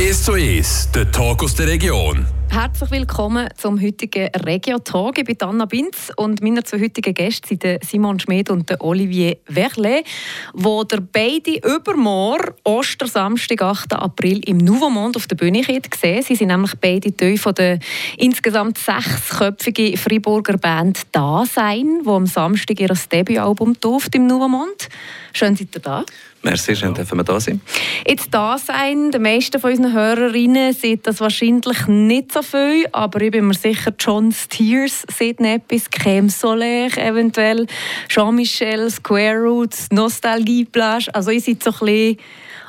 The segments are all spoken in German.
1 zu 1, der Talk aus der Region. Herzlich willkommen zum heutigen Regio-Talk. Ich bin Anna Binz und meine zwei heutigen Gäste sind Simon Schmid und Olivier Verlet, wo der beide übermorgen, Ostersamstag, 8. April, im Nouveau Monde auf der Bühne sehen. Sie sind nämlich beide Teil von der insgesamt sechsköpfigen Freiburger Band «Dasein», die am Samstag ihr Debütalbum tauft im Nouveau Monde. Schön, seid ihr da. Merci, schön, dürfen wir da sein. Jetzt da sein, die meisten von unseren Hörerinnen sieht das wahrscheinlich nicht so viel, aber ich bin mir sicher, John Steers sieht etwas, Crème Soleil eventuell, Jean-Michel, Square Roots, Nostalgie Plage. Also ich seid so ein bisschen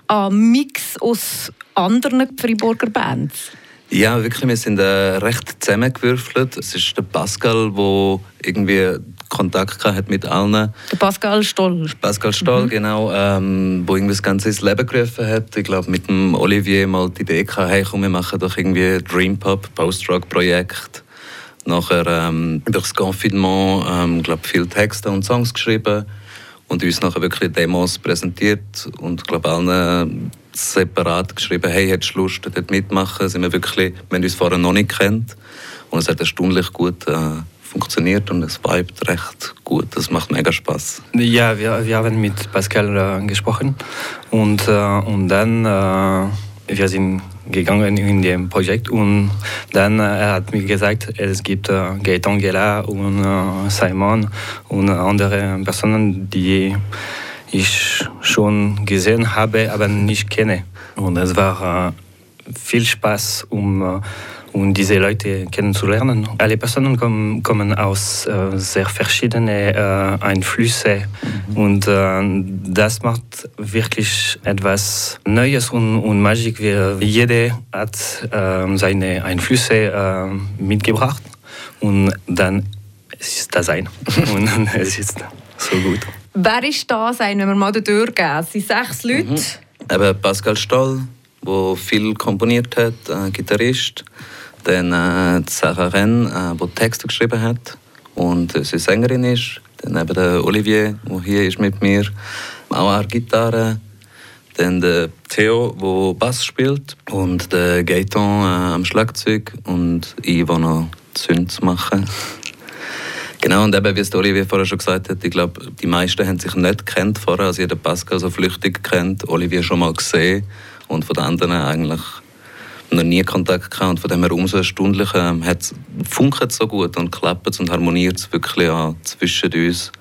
ein Mix aus anderen Freiburger Bands. Ja, wirklich, wir sind äh, recht zusammengewürfelt. Es ist der Pascal, der irgendwie Kontakt hat mit allen. Der Pascal Stoll. Pascal Stoll, mhm. genau, ähm, wo irgendwie das Ganze ins Leben gerufen hat. Ich glaube, mit dem Olivier mal die Idee gehabt, hey, komm, wir machen doch irgendwie Dream Pop, Post-Rock-Projekt. Nachher ähm, durch das Confinement, ähm, glaube viele Texte und Songs geschrieben und uns nachher wirklich Demos präsentiert und glaube allen separat geschrieben, hey, hättest du Lust, dort mitmachen? Sind wir wirklich, wir haben uns vorher noch nicht kennt und es hat erstaunlich gut äh, funktioniert und es vibet recht gut. Das macht mega Spaß. Ja, wir, wir haben mit Pascal äh, gesprochen und, äh, und dann äh, wir sind gegangen in dem Projekt und dann äh, er hat mir gesagt, es gibt äh, Gaetan Gela und äh, Simon und andere Personen, die ich schon gesehen habe, aber nicht kenne. Und es war äh, viel Spaß, um um diese Leute kennenzulernen. Alle Personen kommen, kommen aus äh, sehr verschiedenen äh, Einflüssen mhm. und äh, das macht wirklich etwas Neues und, und Magisch. Jeder hat äh, seine Einflüsse äh, mitgebracht und dann ist das ein und es ist so gut. Wer ist da sein, wenn wir mal durchgehen? Es sind sechs Leute. Mhm. Eben Pascal Stoll, der viel komponiert hat, äh, Gitarrist. Dann äh, Sarah Renn, äh, die Texte geschrieben hat und äh, sie Sängerin ist. Dann eben der Olivier, der hier ist mit mir, auch an Gitarre. Dann der Theo, der Bass spielt und der Gaetan äh, am Schlagzeug und ich, der noch Zünd machen. Genau, und eben, wie es Olivier vorher schon gesagt hat, ich glaube, die meisten haben sich nicht kennt vorher, also jeder Pascal so flüchtig kennt, Olivier schon mal gesehen und von den anderen eigentlich noch nie Kontakt gehabt und von dem her umso erstaunlicher ähm, funkelt so gut und klappt und harmoniert es wirklich an zwischen uns.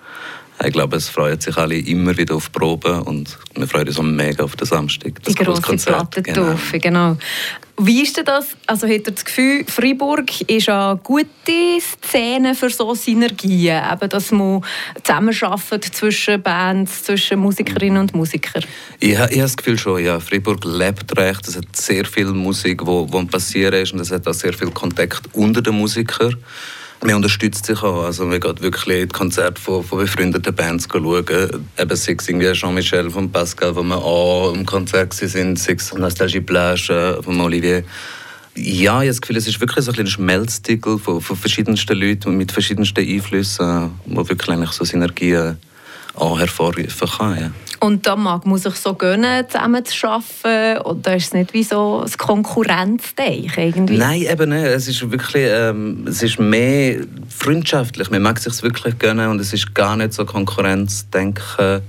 Ich glaube, es freuen sich alle immer wieder auf Proben und wir freuen uns auch mega auf den Samstag. Das Die grosse Plattentaufe, genau. genau. Wie ist denn das? Also hat ihr das Gefühl, Freiburg ist eine gute Szene für so Synergien, eben, dass man zusammenarbeitet zwischen Bands, zwischen Musikerinnen und Musikern? Ich, ich habe das Gefühl schon, ja. Freiburg lebt recht. Es hat sehr viel Musik, die passiert ist und es hat auch sehr viel Kontakt unter den Musikern. Man unterstützt sich auch. Also man geht wirklich die Konzerte von, von befreundeten Bands schauen. Eben sei es irgendwie Jean-Michel von Pascal, wo wir auch im Konzert sind, sei es Nostalgie Plage von Olivier. Ja, ich habe das Gefühl, es ist wirklich so ein Schmelztiegel von, von verschiedensten Leuten mit verschiedensten Einflüssen, wo wirklich eigentlich so Synergien auch hervorrufen kann. Ja. Und da mag man sich so gönnen, zusammen zu arbeiten? Oder ist es nicht wie so ein Konkurrenzdeichen Nein, eben nicht. Es ist wirklich ähm, es ist mehr freundschaftlich. Man mag es sich wirklich gönnen und es ist gar nicht so Konkurrenzdenken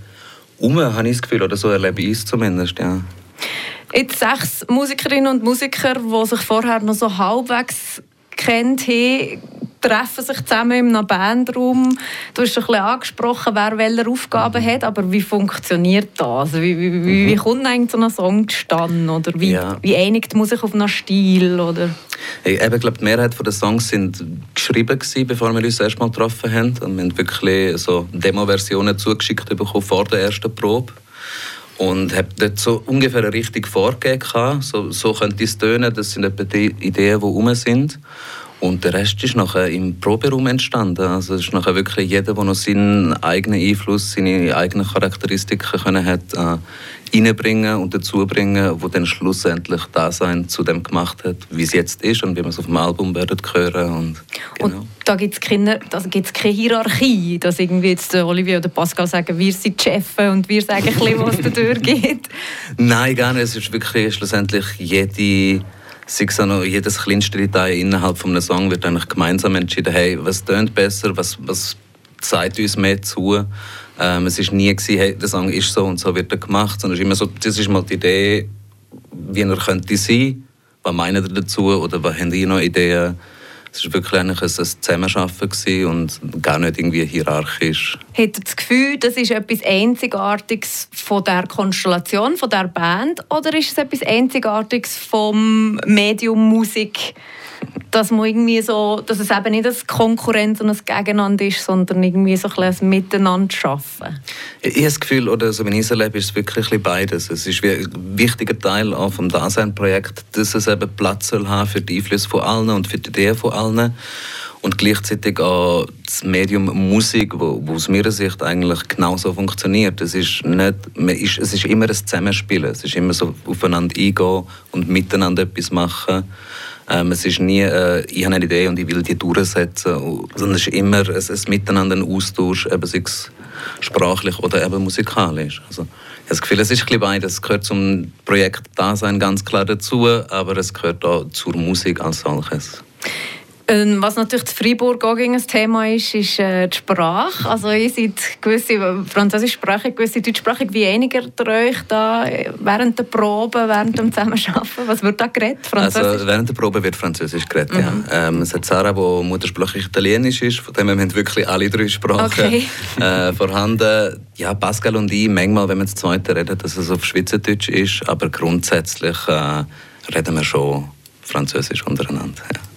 um, habe ich das Gefühl. Oder so erlebe ich es zumindest, ja. Jetzt sechs Musikerinnen und Musiker, die sich vorher noch so halbwegs kennt haben, treffen sich zusammen in einem Bandraum. Du hast ein bisschen angesprochen, wer welche Aufgaben mhm. hat, aber wie funktioniert das? Wie, wie, wie, wie mhm. kommt eigentlich so ein Song zustande? Oder wie, ja. wie einigt man sich auf einen Stil? Oder? Ich eben, glaube, die Mehrheit der Songs sind geschrieben gewesen, bevor wir uns erst mal getroffen haben. Und wir haben wirklich so Demo-Versionen zugeschickt bekommen vor der ersten Probe und habe dort so ungefähr eine Richtung vorgegeben. So, so könnte es tönen, das sind etwa die Ideen, die rum sind. Und der Rest ist nachher im Proberaum entstanden. Also es ist nachher wirklich jeder, der noch seinen eigenen Einfluss, seine eigenen Charakteristiken können hat, äh, reinbringen und dazu bringen, wo dann schlussendlich das sein zu dem gemacht hat, wie es jetzt ist und wie wir es auf dem Album werden hören. Und, genau. und da gibt es keine, keine Hierarchie, dass irgendwie jetzt Olivier oder Pascal sagen, wir sind die Chefs und wir sagen ein bisschen, was da durchgeht. Nein, gar nicht. Es ist wirklich schlussendlich jede sei es noch jedes kleinste Detail innerhalb von einem Song wird eigentlich gemeinsam entschieden, hey, was tönt besser, was, was zeigt uns mehr zu. Ähm, es war nie, gewesen, hey, der Song ist so und so wird er gemacht, sondern es ist immer so, das ist mal die Idee, wie er könnte sein, was meinen ihr dazu oder was haben ihr noch Ideen, es war wirklich eigentlich ein, Zusammenarbeiten und gar nicht irgendwie hierarchisch. Hat ihr das Gefühl, das ist etwas Einzigartiges von der Konstellation, von der Band, oder ist es etwas Einzigartiges vom Medium Musik? Dass man irgendwie so, dass es eben nicht eine Konkurrenz und ein Gegeneinander ist, sondern irgendwie so ein, ein Miteinander schaffen. Ich, habe das Gefühl, oder so wie ich es erlebe, ist es wirklich beides. Es ist wie ein wichtiger Teil auch vom Dasein-Projekt, dass es eben Platz soll haben für die Einflüsse von allen und für die Ideen von allen und gleichzeitig auch das Medium Musik, wo, wo aus meiner Sicht eigentlich genauso funktioniert. Es ist, nicht, ist, es ist immer ein Zusammenspielen, es ist immer so aufeinander eingehen und miteinander etwas machen. Ähm, es ist nie, äh, ich habe eine Idee und ich will die durchsetzen, sondern es ist immer ein, ein Miteinander, ein Austausch, eben sei es sprachlich oder eben musikalisch. Also, ich habe das Gefühl, es ist ein beides. Es gehört zum Projekt Dasein ganz klar dazu, aber es gehört auch zur Musik als solches. Ähm, was natürlich in Freiburg auch ein Thema ist, ist äh, die Sprache. Also ihr seid gewisse französischsprachig, gewisse deutschsprachig. Wie einiger ihr euch da während der Probe, während dem Zusammenarbeiten? Was wird da geredet? Also während der Probe wird Französisch geredet, mhm. ja. Ähm, es hat Sarah, die muttersprachlich Italienisch ist, von dem her haben wirklich alle drei Sprachen okay. äh, vorhanden. Ja, Pascal und ich, manchmal, wenn wir das Zweite reden, dass es auf Schweizerdeutsch ist, aber grundsätzlich äh, reden wir schon Französisch untereinander. Ja.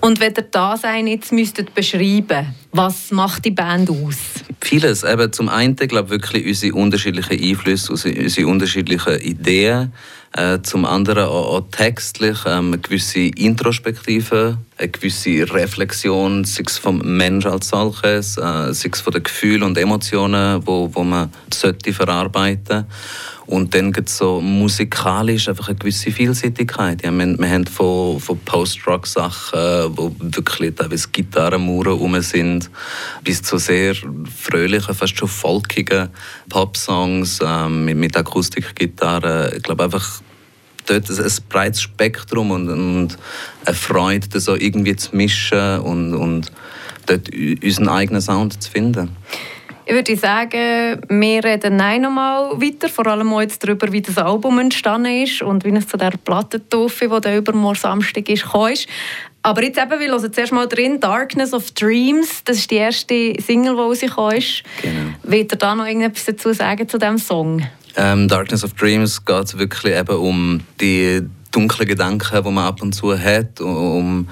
Und wenn ihr das jetzt müsstet beschreiben, was macht die Band aus? Vieles. Eben zum einen glaube ich, wirklich unsere unterschiedlichen Einflüsse, unsere unterschiedlichen Ideen. Äh, zum anderen auch, auch textlich ähm, eine gewisse Introspektive, eine gewisse Reflexion, sei es vom Mensch als solches, äh, sei es von den Gefühlen und Emotionen, wo, wo man sollte verarbeiten sollte. Und dann gibt es so musikalisch einfach eine gewisse Vielseitigkeit. Ja, wir, wir haben von, von Post-Rock-Sachen, wo wirklich teilweise Gitarrenmauern rum sind, bis zu sehr fröhlichen, fast schon folkigen Pop-Songs ähm, mit, mit Akustikgitarre. Ich glaube einfach, dort ein, ein breites Spektrum und, und eine Freude, das so irgendwie zu mischen und, und dort unseren eigenen Sound zu finden. Ich würde sagen, wir reden nein nochmal weiter, vor allem auch jetzt darüber, wie das Album entstanden ist und wie es zu der Plattentaufe, die dann übermorgen Samstag ist, gekommen ist. Aber jetzt eben, wir hören zuerst mal drin, «Darkness of Dreams», das ist die erste Single, die rausgekommen ist. Genau. Wollt ihr da noch irgendetwas dazu sagen zu diesem Song? Ähm, «Darkness of Dreams» geht wirklich eben um die dunklen Gedanken, die man ab und zu hat, um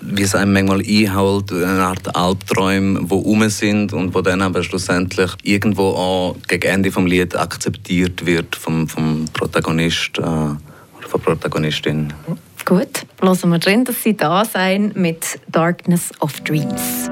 wie es einem manchmal einholt, eine Art Albträume, die rum sind und wo dann aber schlussendlich irgendwo auch gegen Ende des Lied akzeptiert wird vom, vom Protagonist äh, oder von Protagonistin. Gut, lassen wir drin, dass Sie da sein mit Darkness of Dreams.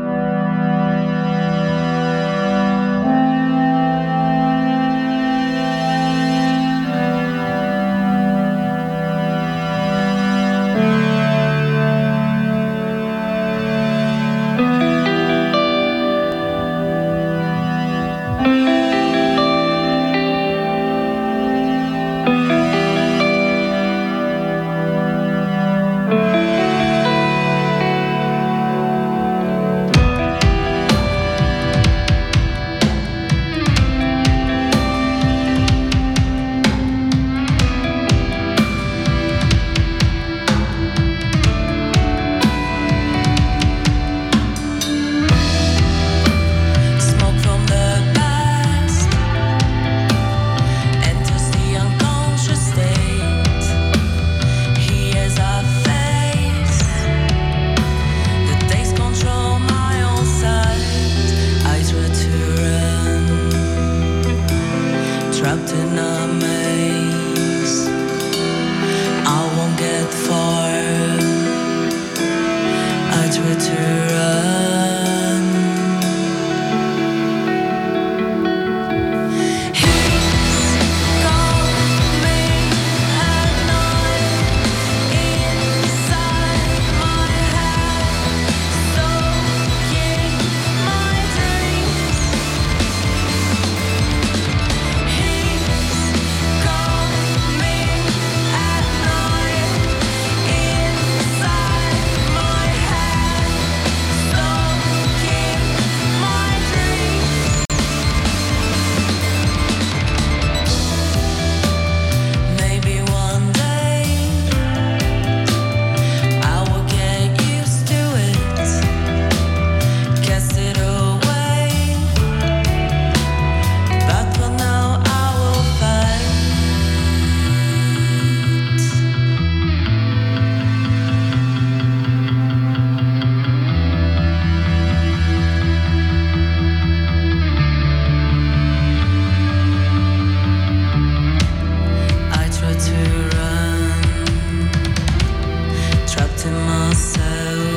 to myself.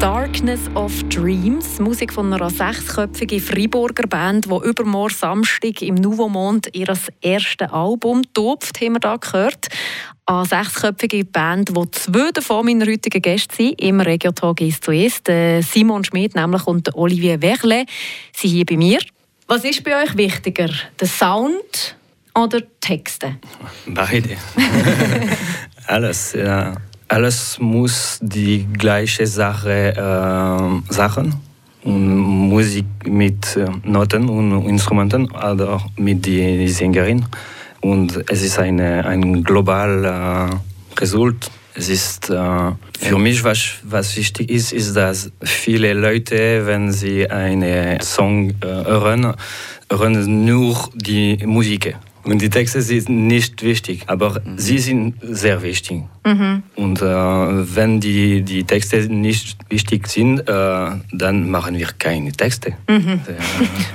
Darkness of Dreams, Musik von einer sechsköpfigen Freiburger Band, die übermorgen Samstag im Nouveau Monde ihr erstes Album «Tupft» haben wir da gehört. Eine sechsköpfige Band, wo zwei davon meiner heutigen Gäste sind, im Regiotag ist zu ist. Simon Schmidt nämlich und Olivier Werle sind hier bei mir. Was ist bei euch wichtiger, der Sound oder Texte? Beide. Alles, ja alles muss die gleiche Sache äh, sagen. Musik mit äh, Noten und Instrumenten oder mit der Sängerin. Und es ist eine, ein global äh, Result. Es ist äh, für mich, was, was wichtig ist, ist, dass viele Leute, wenn sie einen Song äh, hören, hören nur die Musik. Und die Texte sind nicht wichtig, aber mhm. sie sind sehr wichtig. Mhm. Und äh, wenn die, die Texte nicht wichtig sind, äh, dann machen wir keine Texte. Mhm.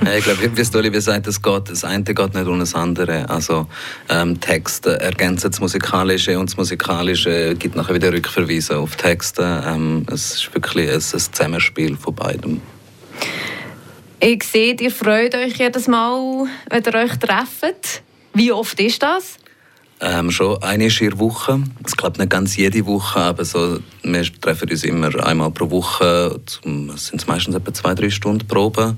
Ja. ich glaube, wie es Oliver sagt, das, geht, das eine geht nicht ohne das andere. Also ähm, Texte ergänzen das Musikalische und das Musikalische gibt nachher wieder Rückverweise auf Texte. Ähm, es ist wirklich ein, ein Zusammenspiel von beidem. Ich sehe, ihr freut euch jedes Mal, wenn ihr euch trefft. Wie oft ist das? Ähm, schon eine in Woche. Ich glaube nicht ganz jede Woche, aber so, wir treffen uns immer einmal pro Woche. Es sind meistens etwa zwei, drei Stunden Probe.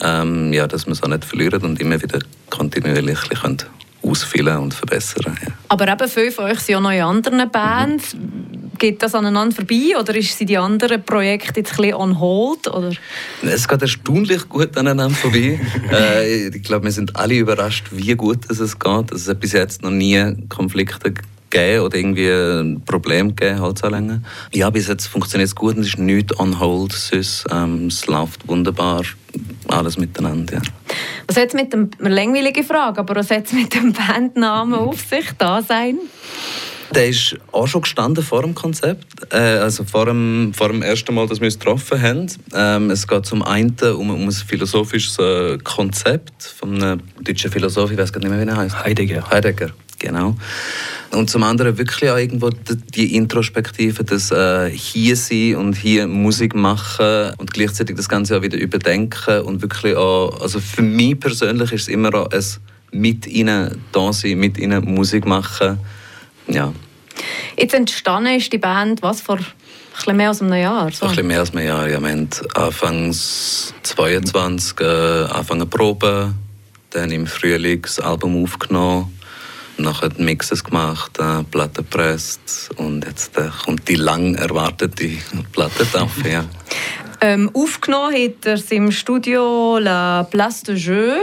Ähm, ja, dass wir es auch nicht verlieren und immer wieder kontinuierlich können ausfüllen und verbessern. Ja. Aber eben viele von euch sind ja noch in anderen Bands. Mhm. Geht das aneinander vorbei oder sind die anderen Projekte jetzt ein bisschen on hold? Oder? Es geht erstaunlich gut aneinander vorbei. äh, ich glaube, wir sind alle überrascht, wie gut es geht. Es hat bis jetzt noch nie Konflikte gegeben oder irgendwie ein Problem gegeben, Holzanlänge. Ja, bis jetzt funktioniert es gut und es ist nichts on hold. Sonst, ähm, es läuft wunderbar, alles miteinander. Ja. Was hat es mit dem, eine langweilige Frage, aber was hat es mit dem Bandnamen auf sich da sein? Der ist auch schon gestanden vor dem Konzept, äh, also vor dem, vor dem ersten Mal, dass wir uns getroffen haben. Ähm, es geht zum einen um, um ein philosophisches äh, Konzept von einem deutschen Philosoph, ich weiß gar nicht mehr, wie er heißt. Heidegger. Heidegger, genau. Und zum anderen wirklich auch irgendwo die Introspektive, das äh, hier sein und hier Musik machen und gleichzeitig das Ganze auch wieder überdenken und wirklich auch, also für mich persönlich ist es immer auch ein mit ihnen da sein, mit ihnen Musik machen ja. Jetzt entstanden ist die Band was vor ein mehr als einem Jahr? So. Ein bisschen mehr als einem Jahr. Ja, wir haben Anfangs 22 äh, angefangen proben, dann im Frühling das Album aufgenommen, nachher die Mixes gemacht, äh, Platte gepresst und jetzt äh, kommt die lang erwartete Platte drauf. Ja. ähm, aufgenommen hat er im Studio La Place de Jeu.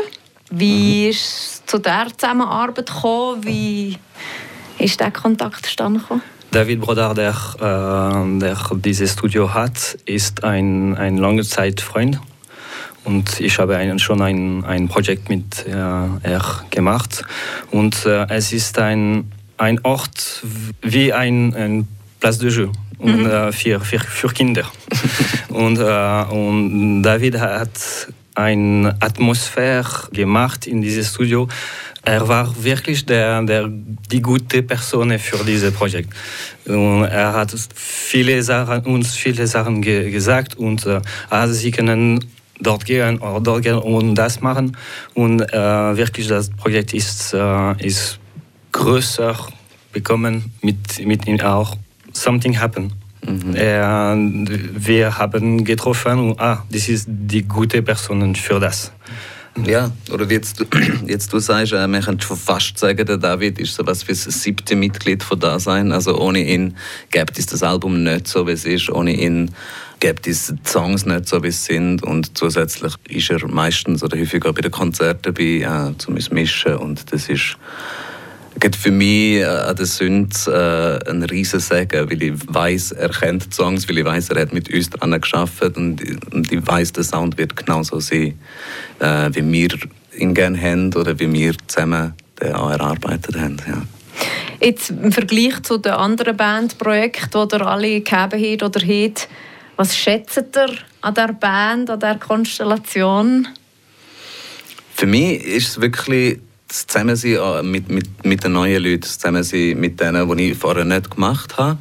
Wie mhm. ist es zu dieser Zusammenarbeit gekommen? Wie ist der Kontakt zustande gekommen? David Brodar, der, äh, der dieses Studio hat, ist ein, ein lange Zeit Freund. Und ich habe ein, schon ein, ein Projekt mit äh, er gemacht. Und äh, es ist ein, ein Ort wie ein, ein Place de Jeu und, mhm. äh, für, für, für Kinder. und, äh, und David hat eine Atmosphäre gemacht in dieses Studio, er war wirklich der, der, die gute Person für dieses Projekt. Und er hat viele Sachen, uns viele Sachen ge gesagt und äh, also sie können dort gehen oder dort gehen und das machen. Und äh, wirklich das Projekt ist, äh, ist größer bekommen mit, mit ihm auch Something Happen. Mhm. Äh, wir haben getroffen und ah, das ist die gute Person für das. Ja, oder wie jetzt, jetzt du sagst, äh, man könnte schon fast sagen, der David ist so was wie das siebte Mitglied von da sein. Also ohne ihn gäbe es das Album nicht so, wie es ist. Ohne ihn es die Songs nicht so, wie es sind. Und zusätzlich ist er meistens oder häufig auch bei den Konzerten dabei, äh, zum Mischen. Und das ist Geht für mich äh, an der Sünd äh, ein riesen Segen, weil ich weiß, er kennt die Songs, weil ich weiß, er hat mit uns daran geschafft und, und ich weiß, der Sound wird genauso sein, äh, wie wir ihn gerne haben oder wie wir zusammen den auch erarbeitet haben. Ja. Jetzt im Vergleich zu den anderen Bandprojekten, die ihr alle gegeben habt oder habt, was schätzt ihr an der Band, an der Konstellation? Für mich ist es wirklich das Zusammensein äh, mit, mit, mit den neuen Leuten, das Zusammensein mit denen, die ich vorher nicht gemacht habe.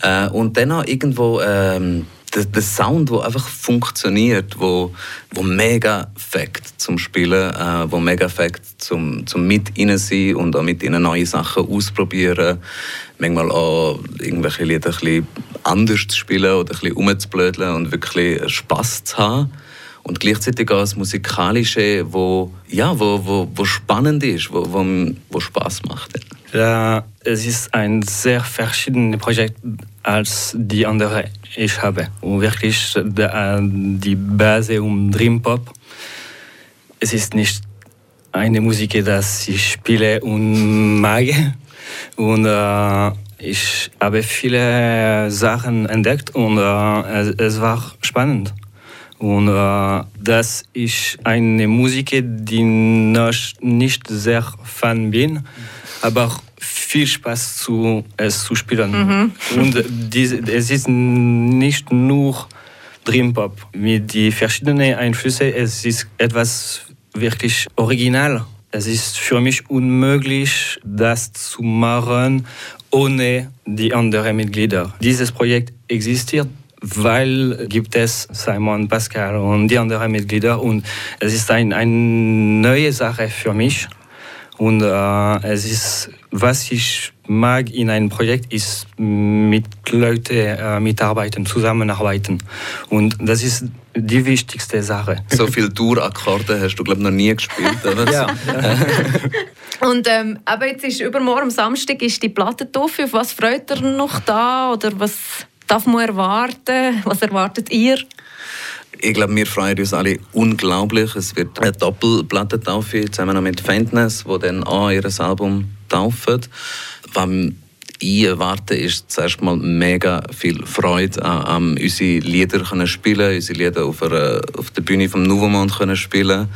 Äh, und dann auch irgendwo ähm, der, der Sound, der einfach funktioniert, wo, wo mega fängt zum Spielen, äh, wo mega fängt zum, zum mit ihnen sein und auch mit ihnen neue Sachen ausprobieren. Manchmal auch irgendwelche Lieder ein anders zu spielen oder ein bisschen rumzublödeln und wirklich Spass zu haben. Und gleichzeitig auch das Musikalische, wo, ja, wo, wo, wo spannend ist, wo, wo, wo Spaß macht. Ja, es ist ein sehr verschiedenes Projekt als die anderen ich habe. Und wirklich die Base um Dream Pop. Es ist nicht eine Musik, die ich spiele und mag. Und äh, ich habe viele Sachen entdeckt und äh, es, es, war spannend. Und äh, das ist eine Musik, die ich nicht sehr Fan bin, aber viel Spaß zu, es zu spielen. Mhm. Und diese, es ist nicht nur Dream Pop. Mit den verschiedenen Einflüssen, es ist etwas wirklich original. Es ist für mich unmöglich, das zu machen ohne die anderen Mitglieder. Dieses Projekt existiert weil gibt es Simon, Pascal und die anderen Mitglieder und es ist ein, eine neue Sache für mich und äh, es ist, was ich mag in einem Projekt, ist mit Leuten äh, mitarbeiten, zusammenarbeiten. Und das ist die wichtigste Sache. So viele Tourakkorde hast du, glaube ich, noch nie gespielt, oder? ja. Und ähm, aber jetzt ist übermorgen am Samstag ist die Platte drauf. Was freut ihr noch da? Oder was darf man erwarten? Was erwartet ihr? Ich glaube, wir freuen uns alle unglaublich. Es wird eine Doppelplattentaufe zusammen mit Faintness, wo dann auch ihr Album taufen. Was ich erwarte, ist zuerst mal mega viel Freude an, an unsere Lieder können spielen, unsere Lieder auf, einer, auf der Bühne vom Nouveau können spielen.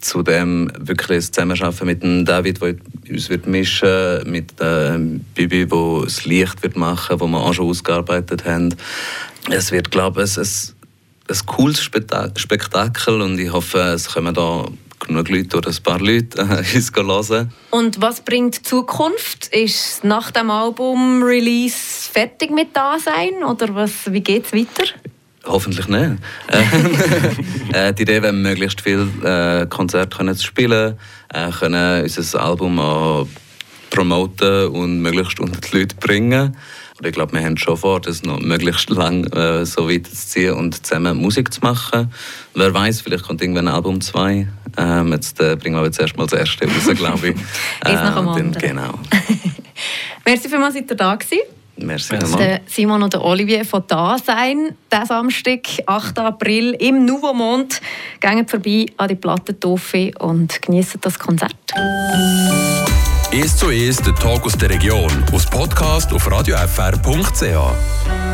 Zudem wirklich das Zusammenarbeiten mit dem David, der uns wird mischen mit äh, Bibi, der das Licht wird machen, wo wir auch schon ausgearbeitet haben. Es wird, glaube ich, es, ein cooles Spektakel und ich hoffe, es kommen da genug Leute oder ein paar Leute äh, uns hören. Und was bringt die Zukunft? Ist nach dem Album-Release fertig mit da sein oder was, wie geht es weiter? Hoffentlich nicht. äh, die Idee wäre, möglichst viele äh, Konzerte können zu spielen, äh, können unser Album auch promoten und möglichst unter die Leute bringen. Und ich glaube, wir haben schon vor, das noch möglichst lang äh, so weiterzuziehen und zusammen Musik zu machen. Wer weiß, vielleicht kommt irgendwann ein Album 2. Ähm, jetzt äh, bringen wir jetzt erstmal das erste raus, glaube ich. Äh, nach dem anderen. Genau. Merci vielmals, dass ihr da gewesen. Merci der Simon und der Olivier von da sein. Diesen Samstag, 8. April, im Nouveau Mond. Gehen vorbei an die Plattentoffe und genießen das Konzert. «Es zu Es, der Tag aus der Region» aus Podcast auf radiofr.ch.